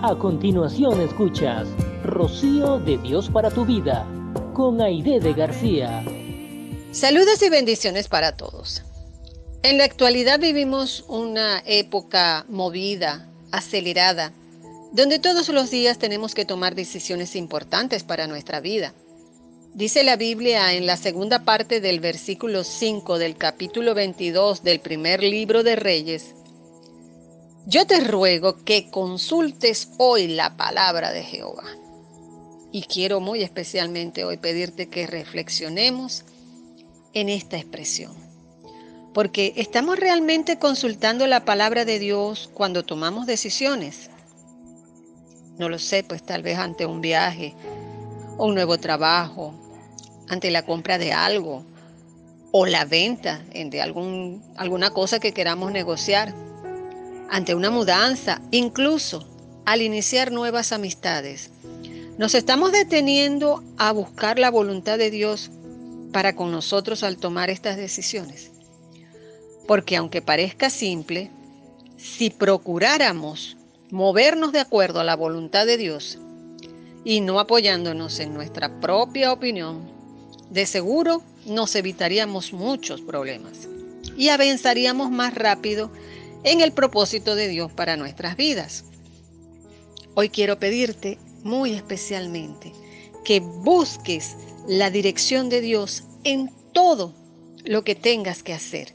A continuación escuchas Rocío de Dios para tu vida con Aide de García. Saludos y bendiciones para todos. En la actualidad vivimos una época movida, acelerada, donde todos los días tenemos que tomar decisiones importantes para nuestra vida. Dice la Biblia en la segunda parte del versículo 5 del capítulo 22 del primer libro de Reyes, yo te ruego que consultes hoy la palabra de Jehová. Y quiero muy especialmente hoy pedirte que reflexionemos en esta expresión. Porque estamos realmente consultando la palabra de Dios cuando tomamos decisiones. No lo sé, pues tal vez ante un viaje, o un nuevo trabajo, ante la compra de algo o la venta de algún, alguna cosa que queramos negociar ante una mudanza, incluso al iniciar nuevas amistades. Nos estamos deteniendo a buscar la voluntad de Dios para con nosotros al tomar estas decisiones. Porque aunque parezca simple, si procuráramos movernos de acuerdo a la voluntad de Dios y no apoyándonos en nuestra propia opinión, de seguro nos evitaríamos muchos problemas y avanzaríamos más rápido en el propósito de Dios para nuestras vidas. Hoy quiero pedirte muy especialmente que busques la dirección de Dios en todo lo que tengas que hacer.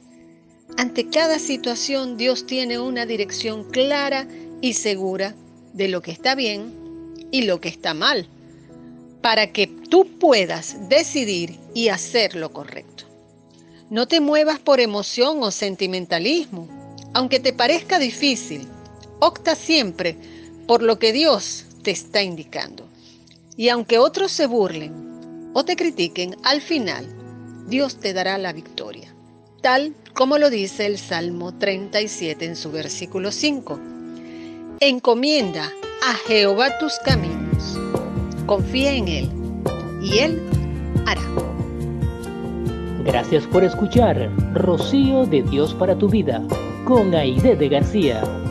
Ante cada situación Dios tiene una dirección clara y segura de lo que está bien y lo que está mal, para que tú puedas decidir y hacer lo correcto. No te muevas por emoción o sentimentalismo aunque te parezca difícil, opta siempre por lo que Dios te está indicando. Y aunque otros se burlen o te critiquen, al final Dios te dará la victoria, tal como lo dice el Salmo 37 en su versículo 5. Encomienda a Jehová tus caminos, confía en Él y Él hará. Gracias por escuchar Rocío de Dios para tu vida con Aide de García.